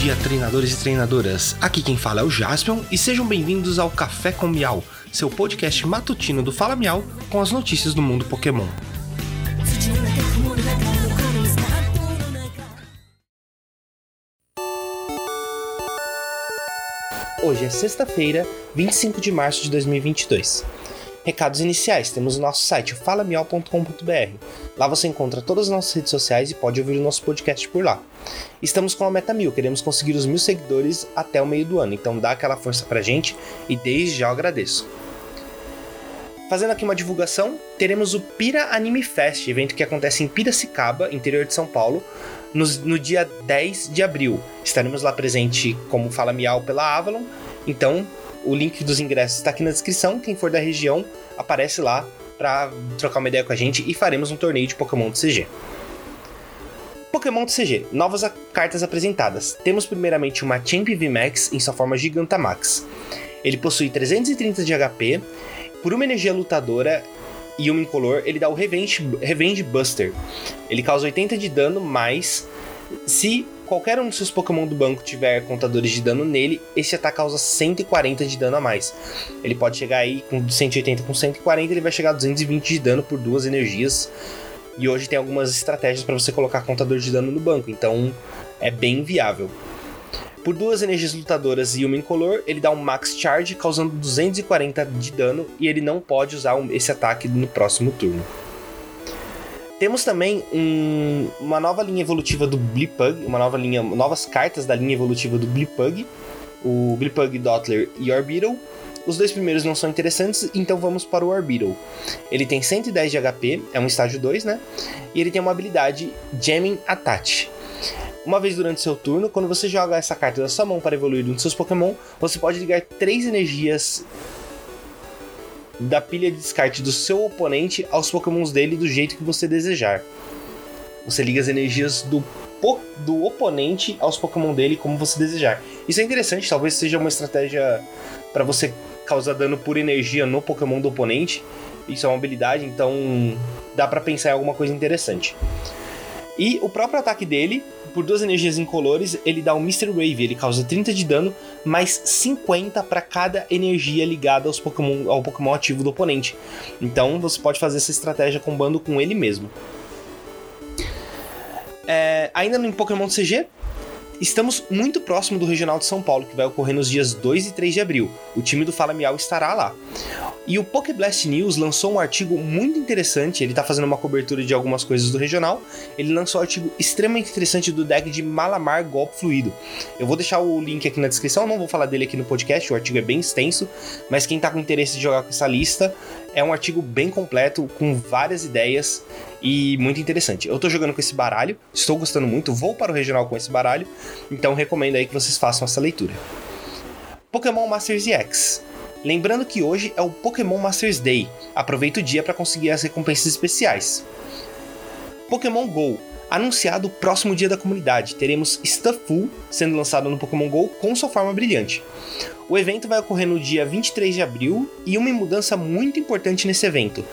dia, treinadores e treinadoras. Aqui quem fala é o Jaspion e sejam bem-vindos ao Café com Miau, seu podcast matutino do Fala Miau com as notícias do mundo Pokémon. Hoje é sexta-feira, 25 de março de 2022. Recados iniciais: temos o nosso site, falamial.com.br. Lá você encontra todas as nossas redes sociais e pode ouvir o nosso podcast por lá. Estamos com a meta mil, queremos conseguir os mil seguidores até o meio do ano, então dá aquela força pra gente e desde já eu agradeço. Fazendo aqui uma divulgação, teremos o Pira Anime Fest, evento que acontece em Piracicaba, interior de São Paulo, no, no dia 10 de abril. Estaremos lá presente como Fala Miau pela Avalon, então o link dos ingressos está aqui na descrição. Quem for da região, aparece lá para trocar uma ideia com a gente e faremos um torneio de Pokémon do CG. Pokémon do CG, novas cartas apresentadas. Temos primeiramente uma Champ VMAX em sua forma Gigantamax. Ele possui 330 de HP, por uma energia lutadora e uma incolor, ele dá o Revenge, Revenge Buster. Ele causa 80 de dano, mais se qualquer um dos seus Pokémon do banco tiver contadores de dano nele, esse ataque causa 140 de dano a mais. Ele pode chegar aí com 180 com 140, ele vai chegar a 220 de dano por duas energias. E hoje tem algumas estratégias para você colocar contador de dano no banco, então é bem viável. Por duas energias lutadoras e uma incolor, ele dá um Max Charge, causando 240 de dano, e ele não pode usar esse ataque no próximo turno. Temos também um, uma nova linha evolutiva do Blipug, uma nova linha, novas cartas da linha evolutiva do Blipug, o Blipug Dottler e Orbital. Os dois primeiros não são interessantes, então vamos para o Orbital. Ele tem 110 de HP, é um estágio 2, né? E ele tem uma habilidade Jamming Attach. Uma vez durante seu turno, quando você joga essa carta da sua mão para evoluir um de seus Pokémon, você pode ligar três energias da pilha de descarte do seu oponente aos pokémons dele do jeito que você desejar. Você liga as energias do, do oponente aos pokémon dele como você desejar. Isso é interessante, talvez seja uma estratégia para você causar dano por energia no pokémon do oponente. Isso é uma habilidade, então dá para pensar em alguma coisa interessante. E o próprio ataque dele por duas energias incolores, ele dá um Mr. Wave, ele causa 30 de dano, mais 50 para cada energia ligada aos Pokémon, ao Pokémon ativo do oponente. Então você pode fazer essa estratégia combando com ele mesmo. É, ainda no Pokémon CG, estamos muito próximo do Regional de São Paulo, que vai ocorrer nos dias 2 e 3 de abril. O time do Fala Miau estará lá. E o Pokéblast News lançou um artigo muito interessante, ele tá fazendo uma cobertura de algumas coisas do regional. Ele lançou um artigo extremamente interessante do deck de Malamar Golpe Fluido. Eu vou deixar o link aqui na descrição, não vou falar dele aqui no podcast, o artigo é bem extenso, mas quem tá com interesse de jogar com essa lista, é um artigo bem completo, com várias ideias e muito interessante. Eu tô jogando com esse baralho, estou gostando muito, vou para o regional com esse baralho, então recomendo aí que vocês façam essa leitura. Pokémon Masters EX. Lembrando que hoje é o Pokémon Masters Day. Aproveita o dia para conseguir as recompensas especiais. Pokémon Go. Anunciado o próximo dia da comunidade, teremos Stufful sendo lançado no Pokémon GO com sua forma brilhante. O evento vai ocorrer no dia 23 de abril e uma mudança muito importante nesse evento.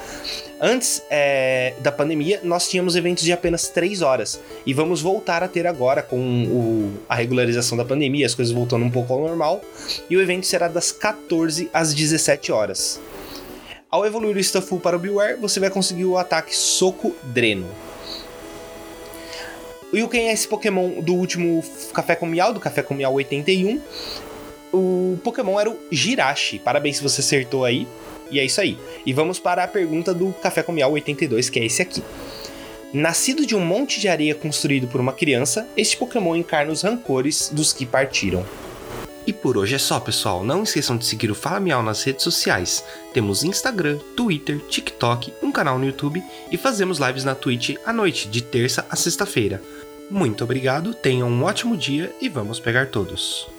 Antes é, da pandemia, nós tínhamos eventos de apenas 3 horas e vamos voltar a ter agora com o, a regularização da pandemia, as coisas voltando um pouco ao normal. E o evento será das 14 às 17 horas. Ao evoluir o Stufful para o Beware, você vai conseguir o ataque Soco Dreno. E quem é esse Pokémon do último Café com Miau, do Café com Miau 81? O Pokémon era o Jirachi. Parabéns se você acertou aí. E é isso aí. E vamos para a pergunta do Café com Miau 82, que é esse aqui. Nascido de um monte de areia construído por uma criança, este Pokémon encarna os rancores dos que partiram. E por hoje é só, pessoal. Não esqueçam de seguir o Fala Miau nas redes sociais. Temos Instagram, Twitter, TikTok, um canal no YouTube e fazemos lives na Twitch à noite, de terça a sexta-feira. Muito obrigado, tenham um ótimo dia e vamos pegar todos.